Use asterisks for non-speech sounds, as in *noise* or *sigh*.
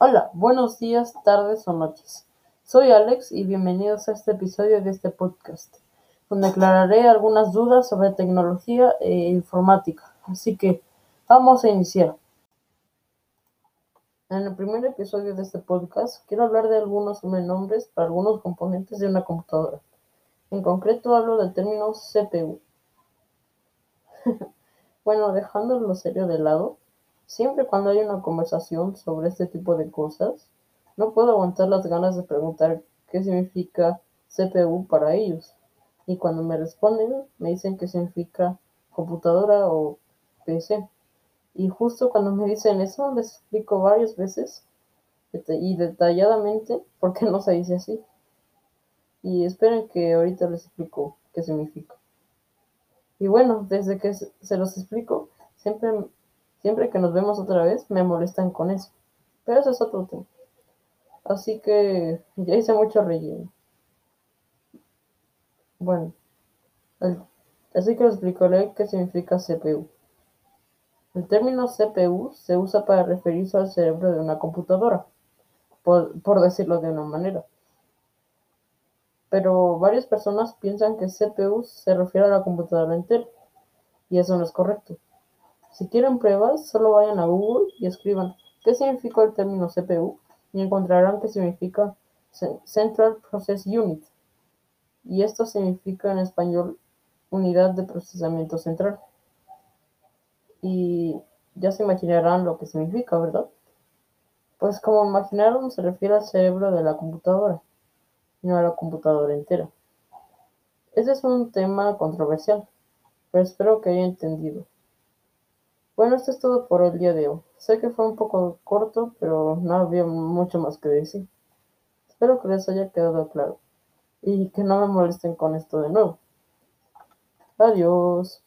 Hola, buenos días, tardes o noches. Soy Alex y bienvenidos a este episodio de este podcast, donde aclararé algunas dudas sobre tecnología e informática. Así que vamos a iniciar. En el primer episodio de este podcast quiero hablar de algunos nombres para algunos componentes de una computadora. En concreto hablo del término CPU. *laughs* bueno, dejando lo serio de lado, Siempre cuando hay una conversación sobre este tipo de cosas, no puedo aguantar las ganas de preguntar qué significa CPU para ellos. Y cuando me responden, me dicen que significa computadora o PC. Y justo cuando me dicen eso, les explico varias veces y detalladamente por qué *laughs* no se dice así. Y esperen que ahorita les explico qué significa. Y bueno, desde que se los explico, siempre Siempre que nos vemos otra vez, me molestan con eso. Pero eso es otro tema. Así que ya hice mucho relleno. Bueno, así que os explicaré qué significa CPU. El término CPU se usa para referirse al cerebro de una computadora, por, por decirlo de una manera. Pero varias personas piensan que CPU se refiere a la computadora entera, y eso no es correcto. Si quieren pruebas, solo vayan a Google y escriban qué significa el término CPU y encontrarán que significa Central Process Unit. Y esto significa en español unidad de procesamiento central. Y ya se imaginarán lo que significa, ¿verdad? Pues como imaginaron, se refiere al cerebro de la computadora, no a la computadora entera. Ese es un tema controversial, pero espero que haya entendido. Bueno, esto es todo por el día de hoy. Sé que fue un poco corto, pero no había mucho más que decir. Espero que les haya quedado claro y que no me molesten con esto de nuevo. Adiós.